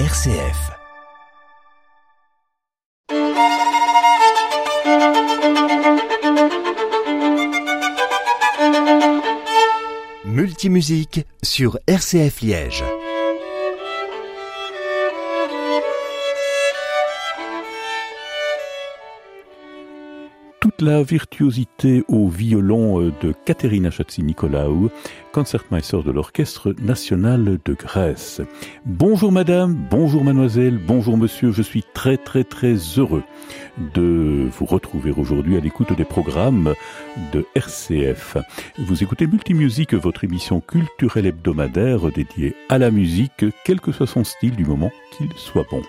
RCF. Multimusique sur RCF Liège. La virtuosité au violon euh, de Katerina Chatsi-Nicolaou, concertmeister de l'Orchestre national de Grèce. Bonjour madame, bonjour mademoiselle, bonjour monsieur, je suis très très très heureux de vous retrouver aujourd'hui à l'écoute des programmes de RCF. Vous écoutez Multimusique, votre émission culturelle hebdomadaire dédiée à la musique, quel que soit son style du moment qu'il soit bon.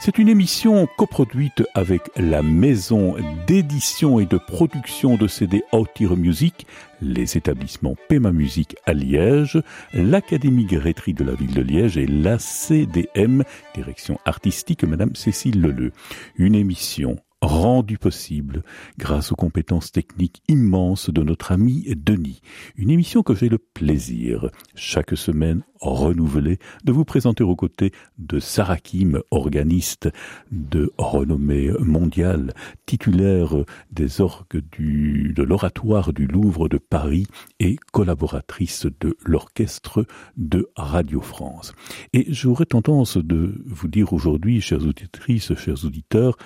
C'est une émission coproduite avec la maison d'édition et de production de CD Outire Music, les établissements Pema Music à Liège, l'Académie Grétry de la ville de Liège et la CDM, direction artistique Madame Cécile Leleu. Une émission rendu possible grâce aux compétences techniques immenses de notre ami Denis. Une émission que j'ai le plaisir, chaque semaine renouvelée, de vous présenter aux côtés de Sarah Kim, organiste de renommée mondiale, titulaire des orgues de l'oratoire du Louvre de Paris et collaboratrice de l'orchestre de Radio France. Et j'aurais tendance de vous dire aujourd'hui, chères auditrices, chers auditeurs,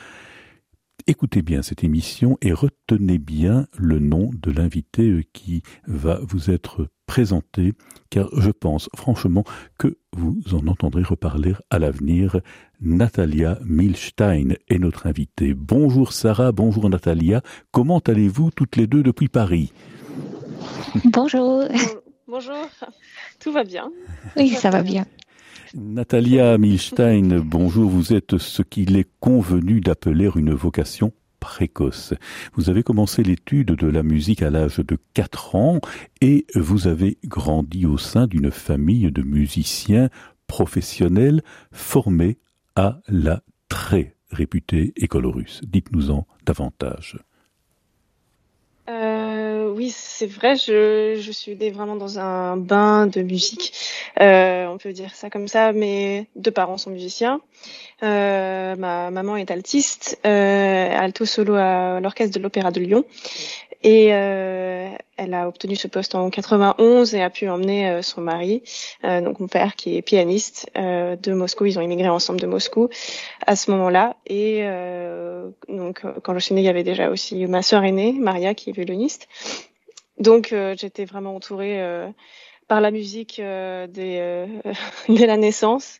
Écoutez bien cette émission et retenez bien le nom de l'invité qui va vous être présenté, car je pense franchement que vous en entendrez reparler à l'avenir. Natalia Milstein est notre invitée. Bonjour Sarah, bonjour Natalia. Comment allez-vous toutes les deux depuis Paris? Bonjour. Bonjour. Tout va bien. Oui, ça va bien. Natalia Milstein, bonjour, vous êtes ce qu'il est convenu d'appeler une vocation précoce. Vous avez commencé l'étude de la musique à l'âge de 4 ans et vous avez grandi au sein d'une famille de musiciens professionnels formés à la très réputée école russe. Dites-nous-en davantage. Euh, oui, c'est vrai, je, je suis vraiment dans un bain de musique, euh, on peut dire ça comme ça. Mes deux parents sont musiciens. Euh, ma maman est altiste, euh, alto solo à l'orchestre de l'Opéra de Lyon. Et euh, elle a obtenu ce poste en 91 et a pu emmener euh, son mari, euh, donc mon père qui est pianiste de Moscou. Ils ont immigré ensemble de Moscou à ce moment-là. Et donc quand je suis née, il y avait déjà aussi ma sœur aînée, Maria, qui est violoniste. Donc j'étais vraiment entourée par la musique dès, dès la naissance.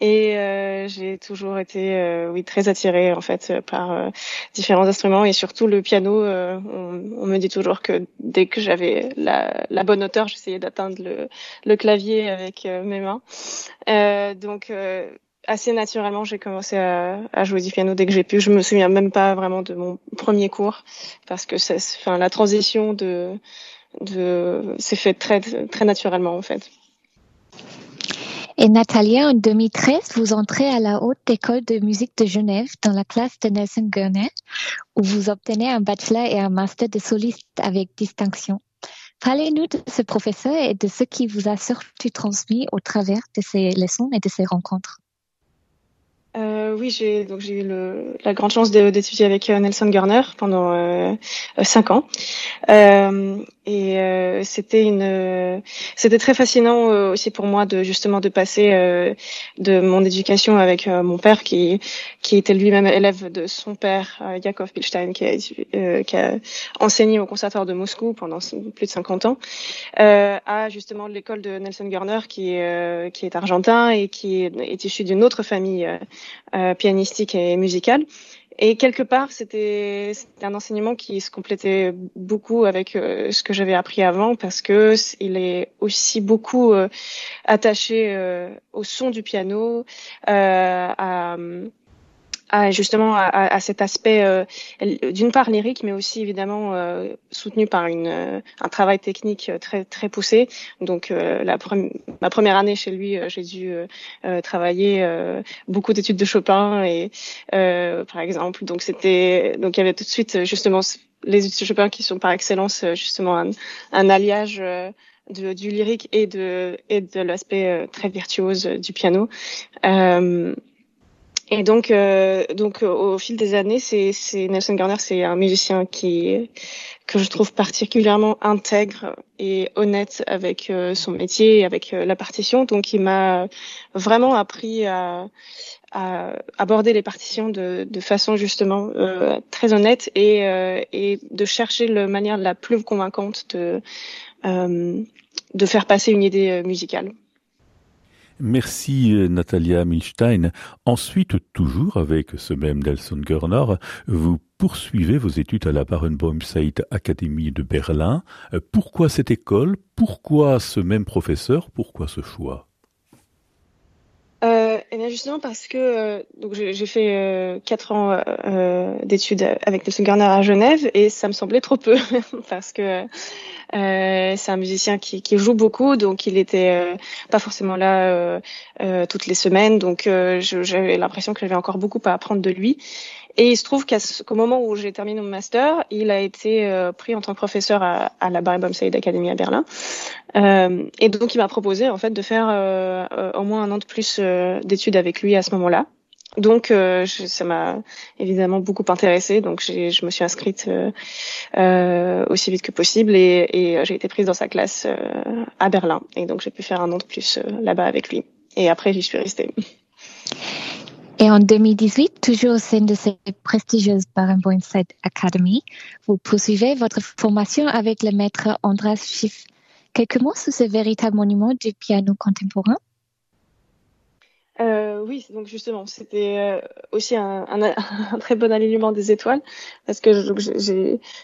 Et euh, j'ai toujours été, euh, oui, très attirée en fait par euh, différents instruments et surtout le piano. On, on, me dit toujours que dès que j'avais la, la, bonne hauteur, j'essayais d'atteindre le, le, clavier avec mes mains. donc assez naturellement, j'ai commencé à, à, jouer du piano dès que j'ai pu. Je me souviens même pas vraiment de mon premier cours parce que c'est, enfin, la transition de, de, s'est faite très, naturellement en fait. Et Natalia, en 2013, vous entrez à la Haute École de musique de Genève dans la classe de Nelson Gurner, où vous obtenez un bachelor et un master de soliste avec distinction. Parlez-nous de ce professeur et de ce qui vous a surtout transmis au travers de ses leçons et de ses rencontres. Euh, oui, j'ai donc j'ai eu le, la grande chance d'étudier avec euh, Nelson Garner pendant euh, cinq ans, euh, et euh, c'était une c'était très fascinant euh, aussi pour moi de justement de passer de mon éducation avec mon père qui qui était lui-même élève de son père Yakov Pilstein qui a qui a enseigné au conservatoire de Moscou pendant plus de 50 ans, à justement l'école de Nelson Garner qui qui est argentin et qui est, est issu d'une autre famille euh, pianistique et musicale. Et quelque part, c'était un enseignement qui se complétait beaucoup avec euh, ce que j'avais appris avant parce que il est aussi beaucoup euh, attaché au son du piano, à, justement à, à, cet aspect euh, d'une part lyrique mais aussi évidemment euh, soutenu par une euh, un travail technique très très poussé donc la ma première année chez lui j'ai dû travailler beaucoup d'études de Chopin et par exemple donc c'était donc il y avait tout de suite justement les études de Chopin qui sont par excellence justement un, un alliage de, du lyrique et de, et de l'aspect très virtuose du piano. Euh, et donc, euh, donc au fil des années, c'est, Nelson Garner, c'est un musicien qui que je trouve particulièrement intègre et honnête avec euh, son métier, et avec euh, la partition. Donc, il m'a vraiment appris à, à aborder les partitions de, de façon justement euh, très honnête et, et de chercher la manière la plus convaincante de de faire passer une idée musicale. Merci euh, Natalia Milstein. Ensuite, toujours avec ce même Nelson Görner, vous poursuivez vos études à la Barenboim-Said Academy de Berlin. Euh, pourquoi cette école? Pourquoi ce même professeur? Pourquoi ce choix? Euh, et bien justement parce que euh, donc j'ai fait euh, quatre ans euh, d'études avec Nelson Garner à Genève et ça me semblait trop peu parce que c'est un musicien qui, qui, joue beaucoup donc il était pas forcément là toutes les semaines. Donc j'avais l'impression que j'avais encore beaucoup à apprendre de lui et il se trouve qu'au moment où j'ai terminé mon master, il a été euh, pris en tant que professeur à, à la Barry Said Academy à Berlin. Euh, et donc, il m'a proposé en fait de faire euh, euh au moins un an de plus euh, d'études avec lui à ce moment-là. Donc, je, ça m'a évidemment beaucoup intéressée. Donc, je me suis inscrite aussi vite que possible et, et j'ai été prise dans sa classe à Berlin. Et donc, j'ai pu faire un an de plus là-bas avec lui. Et après, j'y suis restée. Et en 2018, toujours au sein de cette prestigieuse Barenboim Side Academy, vous poursuivez votre formation avec le maître Andras Schiff. Quelques mots sur ce véritable monument du piano contemporain? Euh, oui, donc justement, c'était euh, aussi un, un, un, très bon alignement des étoiles parce que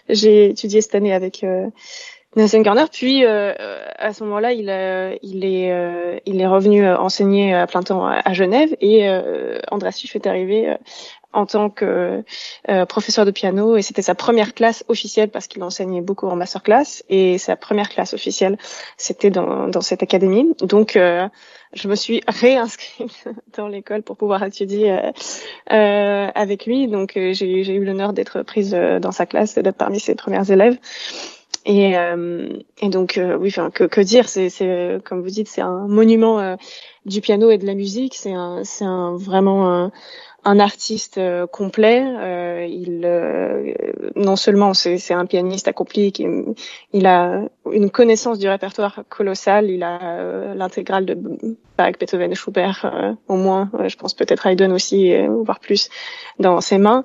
j'ai étudié cette année avec euh, Nelson Garner. Puis euh, à ce moment-là, il, il est euh, il est revenu enseigner à plein temps à, Genève et euh, Andras Suff est arrivé en tant que professeur de piano et c'était sa première classe officielle parce qu'il enseignait beaucoup en masterclass et sa première classe officielle c'était dans, dans cette académie. Donc je me suis réinscrite dans l'école pour pouvoir étudier euh, avec lui. Donc j'ai eu l'honneur d'être prise dans sa classe, d'être parmi ses premières élèves. Et, euh, et donc, euh, oui, enfin, que, que dire C'est, comme vous dites, c'est un monument euh, du piano et de la musique. C'est un, c'est un vraiment un, un artiste euh, complet. Euh, il non seulement c'est, un pianiste accompli, qui, il a une connaissance du répertoire colossale. Il a l'intégrale de Bach, Beethoven et Schubert, au moins. je pense peut-être Haydn aussi, voire plus, dans ses mains.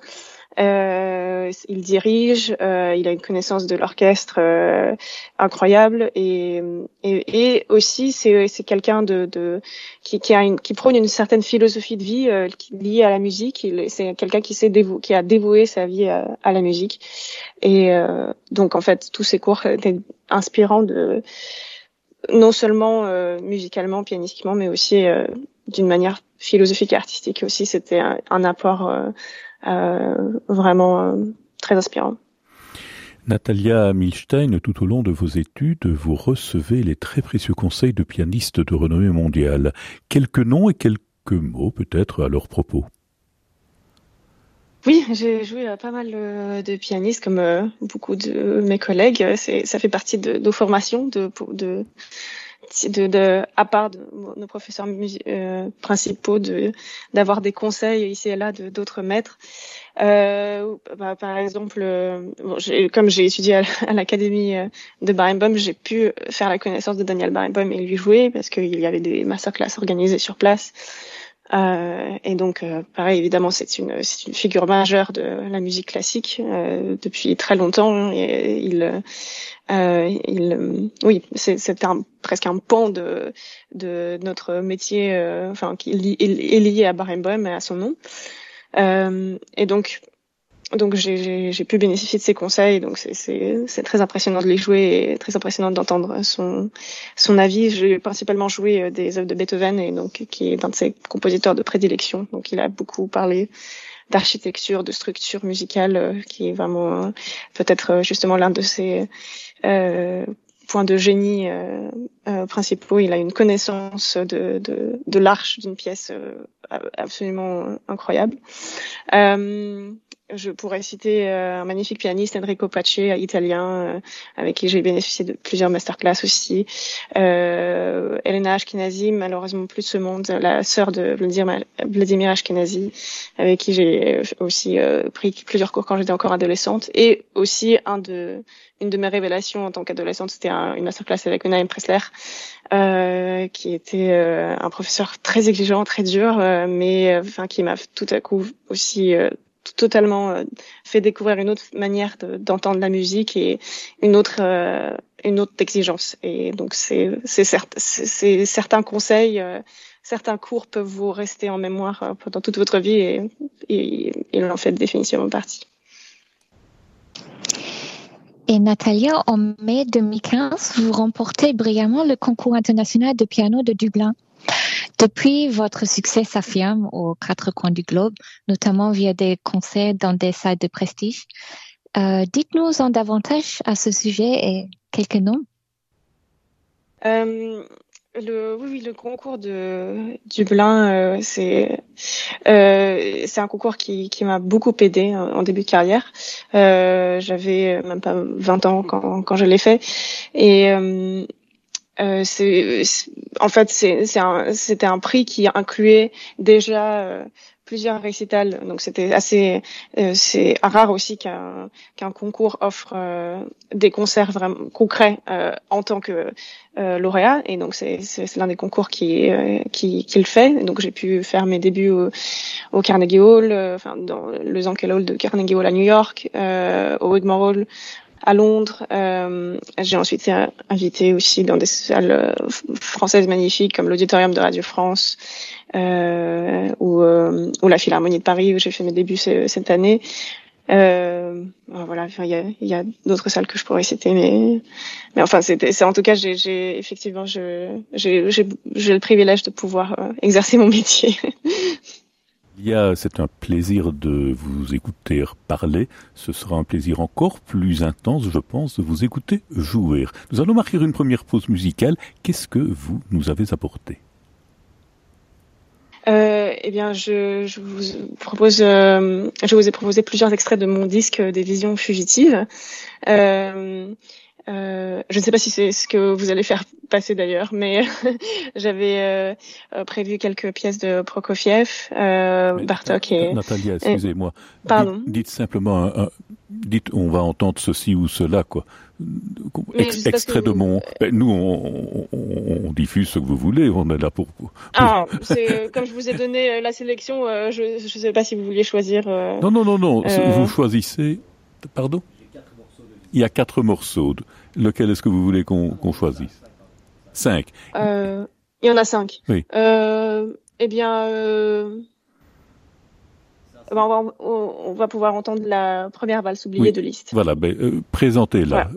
Euh, il dirige, euh, il a une connaissance de l'orchestre euh, incroyable et, et, et aussi c'est, quelqu'un de, de qui, qui, a une, qui prône une certaine philosophie de vie euh, liée à la musique. C'est quelqu'un qui qui a dévoué sa vie à, à la musique et euh, donc en fait tous ces cours étaient inspirants de non seulement euh, musicalement, pianistiquement, mais aussi d'une manière philosophique et artistique aussi. C'était un, un apport vraiment euh, très inspirant. Natalia Milstein, tout au long de vos études, vous recevez les très précieux conseils de pianistes de renommée mondiale. Quelques noms et quelques mots peut-être à leur propos. Oui, j'ai joué à pas mal euh, de pianistes comme beaucoup de mes collègues. C'est, ça fait partie de nos formations de, de de, de, à part de nos professeurs euh, principaux, de d'avoir des conseils ici et là de d'autres maîtres. Euh, bah, par exemple, euh, bon, comme j'ai étudié à, l'académie euh, de Barenboim, j'ai pu faire la connaissance de Daniel Barenboim et lui jouer parce qu'il y avait des masterclass organisées sur place. Euh, et donc, euh, pareil, évidemment, c'est une, c'est une figure majeure de la musique classique euh, depuis très longtemps. Et il, il, oui, c'est, un, presque un pan de, de notre métier, enfin, qui est lié à Barenboim et à son nom. et donc, donc j'ai pu bénéficier de ses conseils, donc c'est très impressionnant de les jouer et très impressionnant d'entendre son son avis. J'ai principalement joué euh, des œuvres de Beethoven et donc qui est un de ses compositeurs de prédilection. Donc il a beaucoup parlé d'architecture, de structure musicale, euh, qui est vraiment euh, peut-être justement l'un de ses euh, points de génie euh, principaux. Il a une connaissance de de, de l'arche d'une pièce absolument incroyable. Je pourrais citer un magnifique pianiste, Enrico Pace, italien, avec qui j'ai bénéficié de plusieurs masterclass aussi. Elena Ashkenazi, malheureusement plus de ce monde, la sœur de Vladimir Ashkenazi, avec qui j'ai aussi pris plusieurs cours quand j'étais encore adolescente. Et aussi un de, une de mes révélations en tant qu'adolescente, c'était une masterclass avec Naim Pressler, euh, qui était euh, un professeur très exigeant, très dur, euh, mais euh, enfin qui m'a tout à coup aussi totalement fait découvrir une autre manière d'entendre la musique et une autre une autre exigence. Et donc c'est c'est c'est certains conseils, certains cours peuvent vous rester en mémoire pendant toute votre vie et, et il en fait définitivement partie. Et Natalia, en mai 2015, vous remportez brillamment le concours international de piano de Dublin. Depuis, votre succès s'affirme aux quatre coins du globe, notamment via des concerts dans des salles de prestige. Euh, dites-nous en davantage à ce sujet et quelques noms. Euh, le, oui, le concours de Dublin, euh, c'est euh, c'est un concours qui, qui m'a beaucoup aidé en, début de carrière. Euh, J'avais même pas 20 ans quand, quand je l'ai fait, et euh, euh c'est en fait c'était un, un prix qui incluait déjà euh, plusieurs récitals, donc c'était assez, euh, c'est rare aussi qu'un qu'un concours offre euh, des concerts vraiment concrets euh, en tant que lauréat, et donc c'est c'est l'un des concours qui qui qui le fait. Donc j'ai pu faire mes débuts au, au Carnegie Hall, enfin dans le Zankel Hall de Carnegie Hall à New York, au Wigmore Hall à Londres. Euh, j'ai ensuite été invitée aussi dans des salles françaises magnifiques comme l'Auditorium de Radio France euh, ou, euh, ou, la Philharmonie de Paris où j'ai fait mes débuts cette année. Euh, voilà, il y a, y a d'autres salles que je pourrais citer, mais mais enfin c'est en tout cas j'ai, effectivement j'ai, le privilège de pouvoir euh, exercer mon métier. C'est un plaisir de vous écouter parler. Ce sera un plaisir encore plus intense, je pense, de vous écouter jouer. Nous allons marquer une première pause musicale. Qu'est-ce que vous nous avez apporté? Euh, eh bien, je, vous propose, euh, je vous ai proposé plusieurs extraits de mon disque des Visions fugitives. Euh, euh, je ne sais pas si c'est ce que vous allez faire passer d'ailleurs, mais j'avais euh, euh, prévu quelques pièces de Prokofiev, euh, Bartok et... Natalia, excusez-moi. Pardon. Dites, dites simplement, un, un, dites on va entendre ceci ou cela, quoi. Ex extrait de mon. Ben, nous, on, on, on, diffuse ce que vous voulez. On est là pour. Ah, c'est comme je vous ai donné la sélection. Euh, je ne sais pas si vous vouliez choisir. Euh, non, non, non, non. Vous choisissez. Pardon? Il y a quatre morceaux. Lequel est-ce que vous voulez qu'on qu choisisse? Cinq. Euh, il y en a cinq. Oui. Euh, eh bien, euh, ben on, va, on, va, pouvoir entendre la première valse oubliée oui. de liste. Voilà, ben, euh, présentez-la voilà.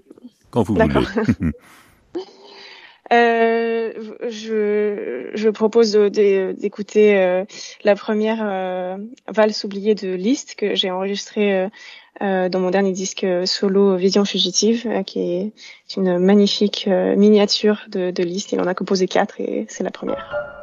quand vous voulez. Euh, je, je propose d'écouter euh, la première valse oubliée de Liszt que j'ai enregistrée dans mon dernier disque solo Vision fugitive, euh, qui est une magnifique euh, miniature de, de Liszt. Il en a composé quatre et c'est la première.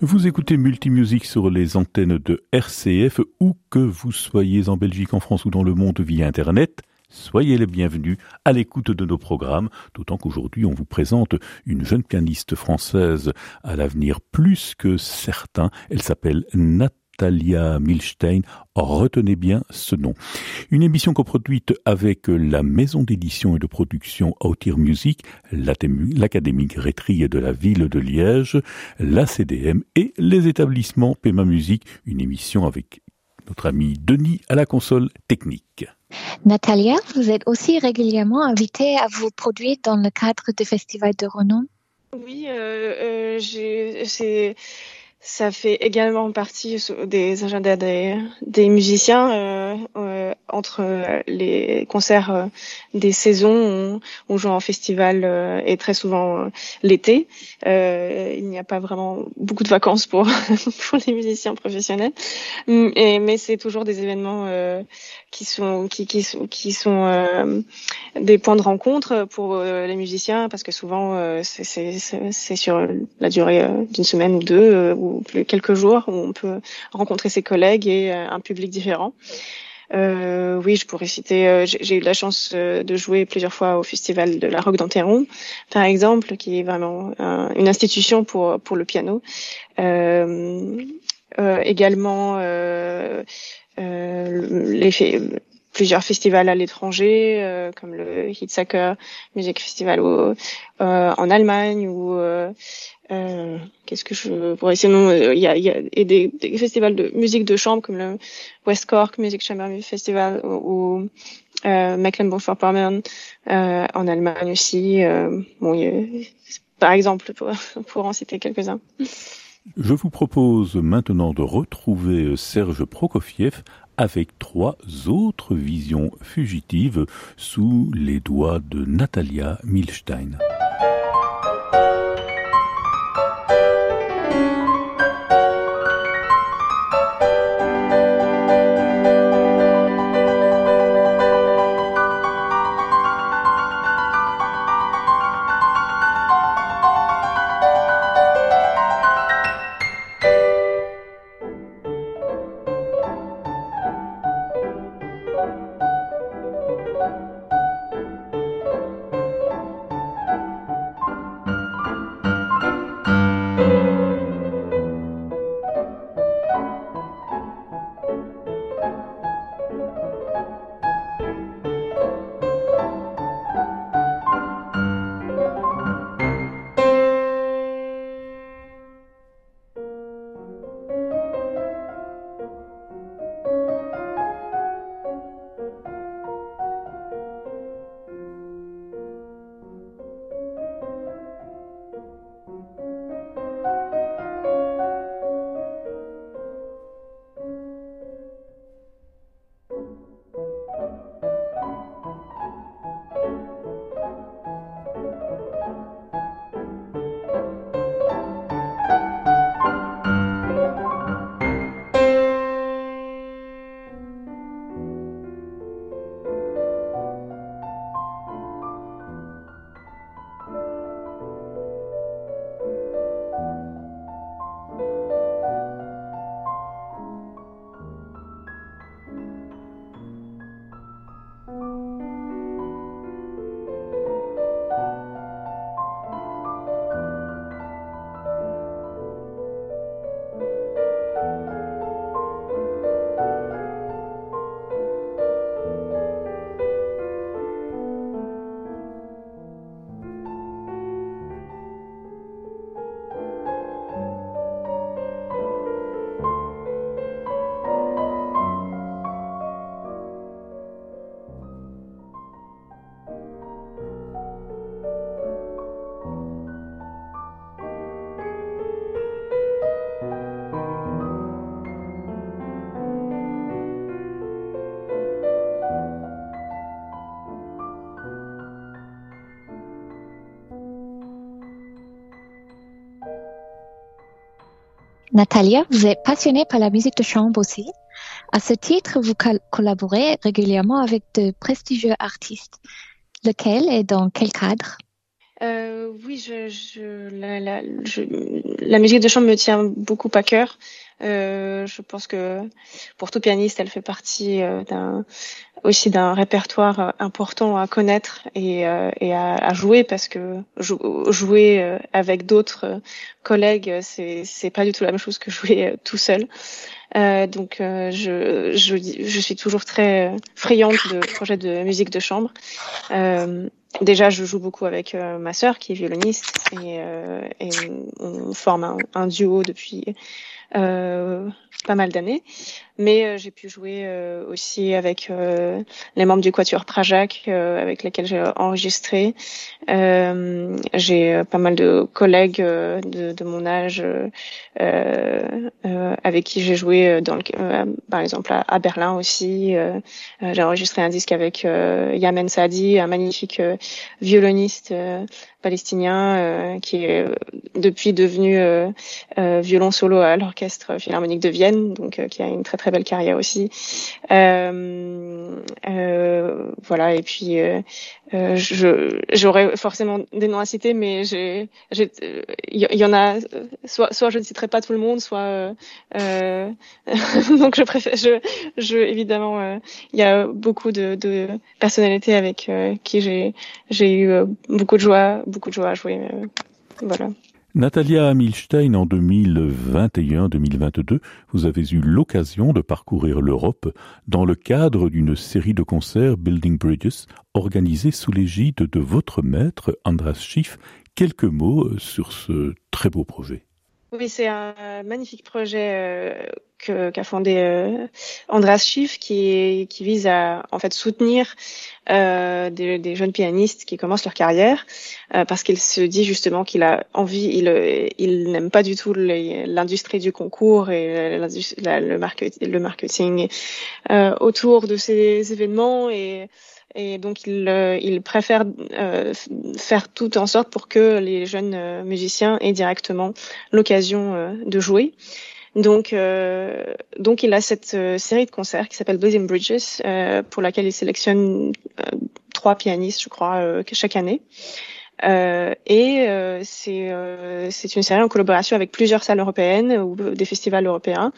Vous écoutez Multimusique sur les antennes de RCF, où que vous soyez en Belgique, en France ou dans le monde via Internet. Soyez les bienvenus à l'écoute de nos programmes, d'autant qu'aujourd'hui on vous présente une jeune pianiste française à l'avenir plus que certain. Elle s'appelle Natalia Milstein. Retenez bien ce nom. Une émission coproduite avec la maison d'édition et de production Outir Music, l'Académie Grétrie de la ville de Liège, la CDM et les établissements Pema Music. Une émission avec notre ami Denis à la console technique. Natalia, vous êtes aussi régulièrement invitée à vous produire dans le cadre du Festival de renom? Oui, euh, euh, c'est ça fait également partie des agendas des, des musiciens euh, euh, entre les concerts euh, des saisons. On, on, joue en festival euh, et très souvent euh, l'été. il n'y a pas vraiment beaucoup de vacances pour pour les musiciens professionnels, et, mais c'est toujours des événements qui sont qui qui qui sont des points de rencontre pour les musiciens parce que souvent c'est sur la durée d'une semaine ou deux quelques jours où on peut rencontrer ses collègues et euh, un public différent. Euh, oui, je pourrais citer. Euh, j'ai eu la chance de jouer plusieurs fois au festival de la Roque d'Anteron, par exemple, qui est vraiment une institution pour pour le piano. également, les plusieurs festivals à l'étranger, comme le Hitzacker Music Festival en Allemagne ou euh, qu'est-ce que je pourrais sinon euh, il y a, y a et des, des, festivals de musique de chambre comme le West Cork Music Chamber Festival ou, euh, Mecklenburg-Vorpommern euh, en Allemagne aussi. Euh, bon, a, par exemple, pour, pour en citer quelques-uns. Je vous propose maintenant de retrouver Serge Prokofiev avec trois autres visions fugitives sous les doigts de Natalia Milstein. Natalia, vous êtes passionnée par la musique de chambre aussi. À ce titre, vous collaborez régulièrement avec de prestigieux artistes. Lequel et dans quel cadre? Euh, oui, je, la, musique de chambre me tient beaucoup à cœur. Euh, je pense que pour tout pianiste, elle fait partie euh, aussi d'un répertoire euh, important à connaître et, euh, et à, à, jouer parce que jouer avec d'autres collègues, c'est c'est pas du tout la même chose que jouer tout seul. donc je, je je suis toujours très friande de projets de musique de chambre. Déjà, je joue beaucoup avec ma sœur qui est violoniste et, euh, et on, forme un, un, duo depuis euh, pas mal d'années. Mais euh, j'ai pu jouer euh, aussi avec euh, les membres du Quatuor Prajac, avec lesquels j'ai enregistré. j'ai pas mal de collègues de, de, mon âge avec qui j'ai joué, dans le, par exemple à, Berlin aussi. j'ai enregistré un disque avec Yamen Sadi, un magnifique violoniste palestinien qui est depuis devenu violon solo à l'orchestre philharmonique de Vienne, donc qui a une très très belle carrière aussi. Euh, euh, voilà, et puis euh, je j'aurais forcément des noms à citer, mais j'ai il y, en a soit soit je ne citerai pas tout le monde, soit donc je préfère je je évidemment il y a beaucoup de, de personnalités avec qui j'ai j'ai eu beaucoup de joie beaucoup de joie à jouer voilà. Natalia Milstein, en 2021-2022, vous avez eu l'occasion de parcourir l'Europe dans le cadre d'une série de concerts Building Bridges organisée sous l'égide de votre maître Andras Schiff. Quelques mots sur ce très beau projet. Oui, c'est un magnifique projet euh, qu'a fondé euh, Andras Schiff qui, qui vise à en fait soutenir euh, des, des, jeunes pianistes qui commencent leur carrière euh, parce qu'il se dit justement qu'il a envie, il, il n'aime pas du tout l'industrie du concours et la, le, marketing, le marketing euh, autour de ces événements et et donc il, euh, il préfère euh, faire tout en sorte pour que les jeunes euh, musiciens aient directement l'occasion de jouer. Donc, donc il a cette série de concerts qui s'appelle Blazing Bridges, pour laquelle il sélectionne trois pianistes, je crois, chaque année. et c'est c'est une série en collaboration avec plusieurs salles européennes ou des festivals européens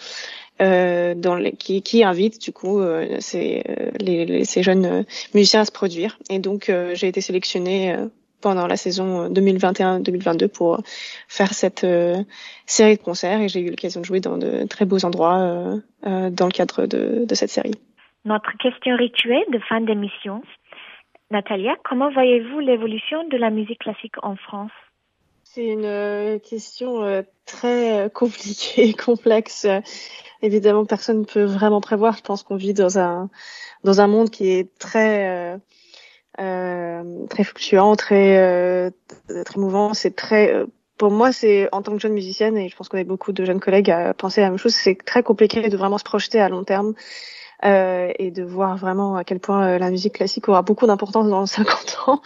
euh, dans les, qui, qui invite du coup euh, ces, euh, les, les, ces jeunes musiciens à se produire. Et donc j'ai été sélectionnée pendant la saison 2021-2022 pour faire cette série de concerts et j'ai eu l'occasion de jouer dans de très beaux endroits dans le cadre de, de cette série. Notre question rituelle de fin d'émission. Natalia, comment voyez-vous l'évolution de la musique classique en France? C'est une question très compliquée, complexe évidemment personne ne peut vraiment prévoir. Je pense qu'on vit dans un dans un monde qui est très euh, euh très fluctuant, très euh, très mouvant. C'est très euh, pour moi, c'est en tant que jeune musicienne et je pense qu'on a beaucoup de jeunes collègues à penser la même chose. C'est très compliqué de vraiment se projeter à long terme. Euh, et de voir vraiment à quel point la musique classique aura beaucoup d'importance dans 50 ans.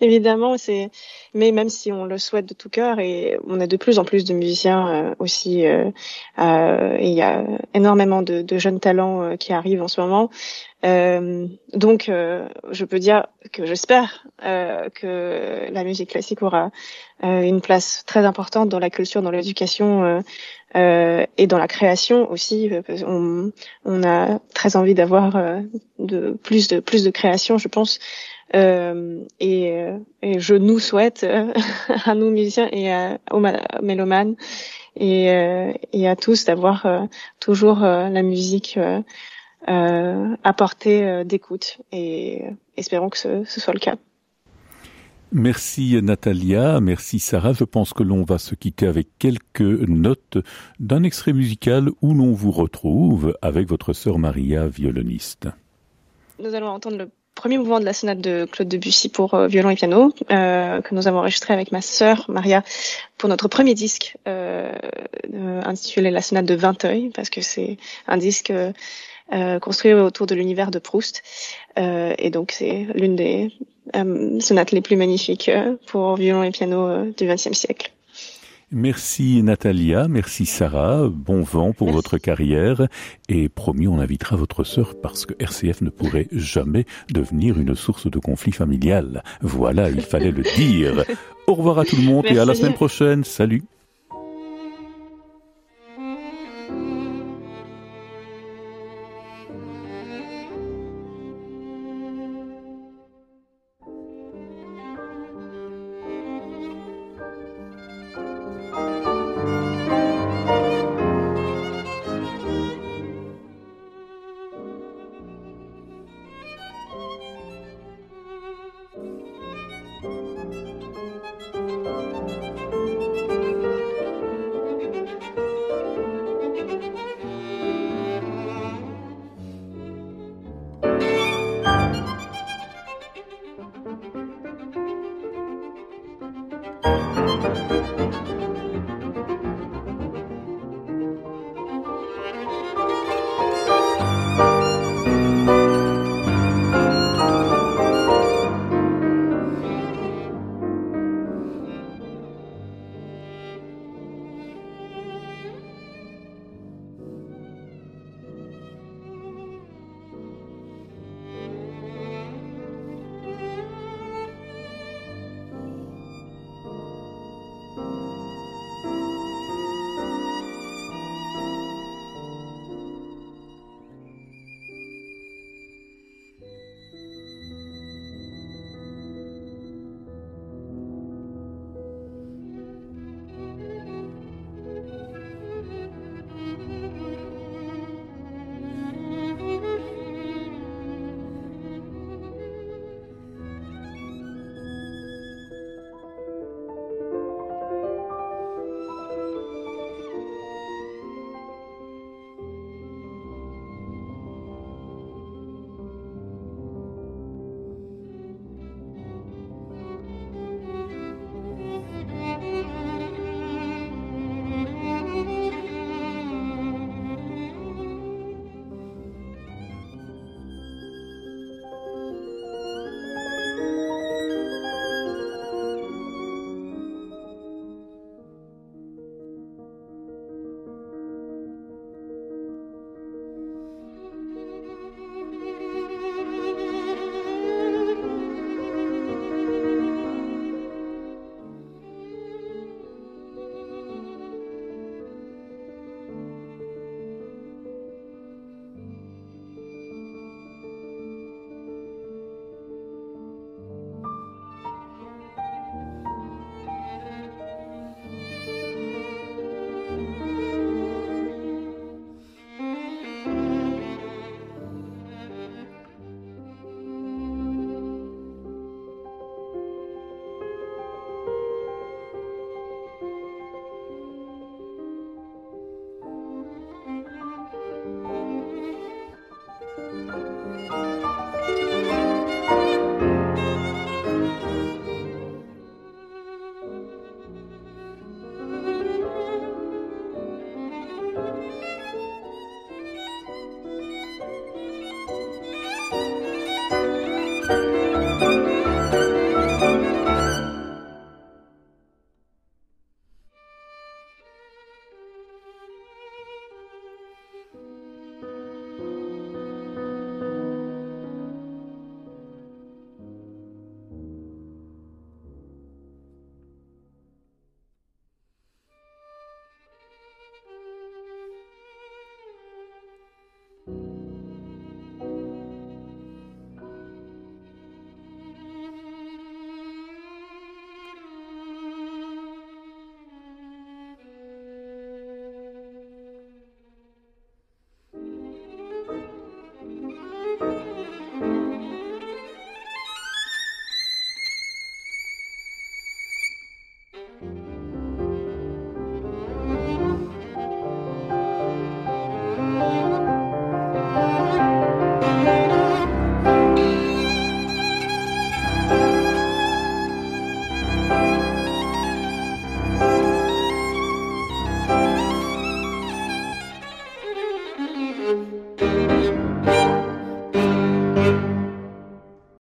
Évidemment, c'est mais même si on le souhaite de tout cœur et on a de plus en plus de musiciens euh, aussi, euh, euh, il y a énormément de jeunes talents qui arrivent en ce moment. Donc, je peux dire que j'espère que la musique classique aura une place très importante dans la culture, dans l'éducation et dans la création aussi. On, on a très envie d'avoir de plus de plus de création, je pense. Euh, et, euh, et, je nous souhaite euh, à nous musiciens et à, aux mélomanes et, euh, et à tous d'avoir toujours la musique à portée d'écoute et espérons que ce, ce soit le cas. Merci Natalia, merci Sarah. Je pense que l'on va se quitter avec quelques notes d'un extrait musical où l'on vous retrouve avec votre sœur Maria, violoniste. Nous allons entendre le premier mouvement de la sonate de Claude Debussy pour euh, violon et piano euh, que nous avons enregistré avec ma sœur Maria pour notre premier disque euh, euh intitulé La sonate de Vinteuil parce que c'est un disque euh, construit autour de l'univers de Proust et donc c'est l'une des sonates les plus magnifiques pour violon et piano du XXe siècle. Merci Natalia, merci Sarah, bon vent pour votre carrière et promis on invitera votre sœur parce que RCF ne pourrait jamais devenir une source de conflit familial. Voilà, il fallait le dire. Au revoir à tout le monde et à la semaine prochaine. Salut.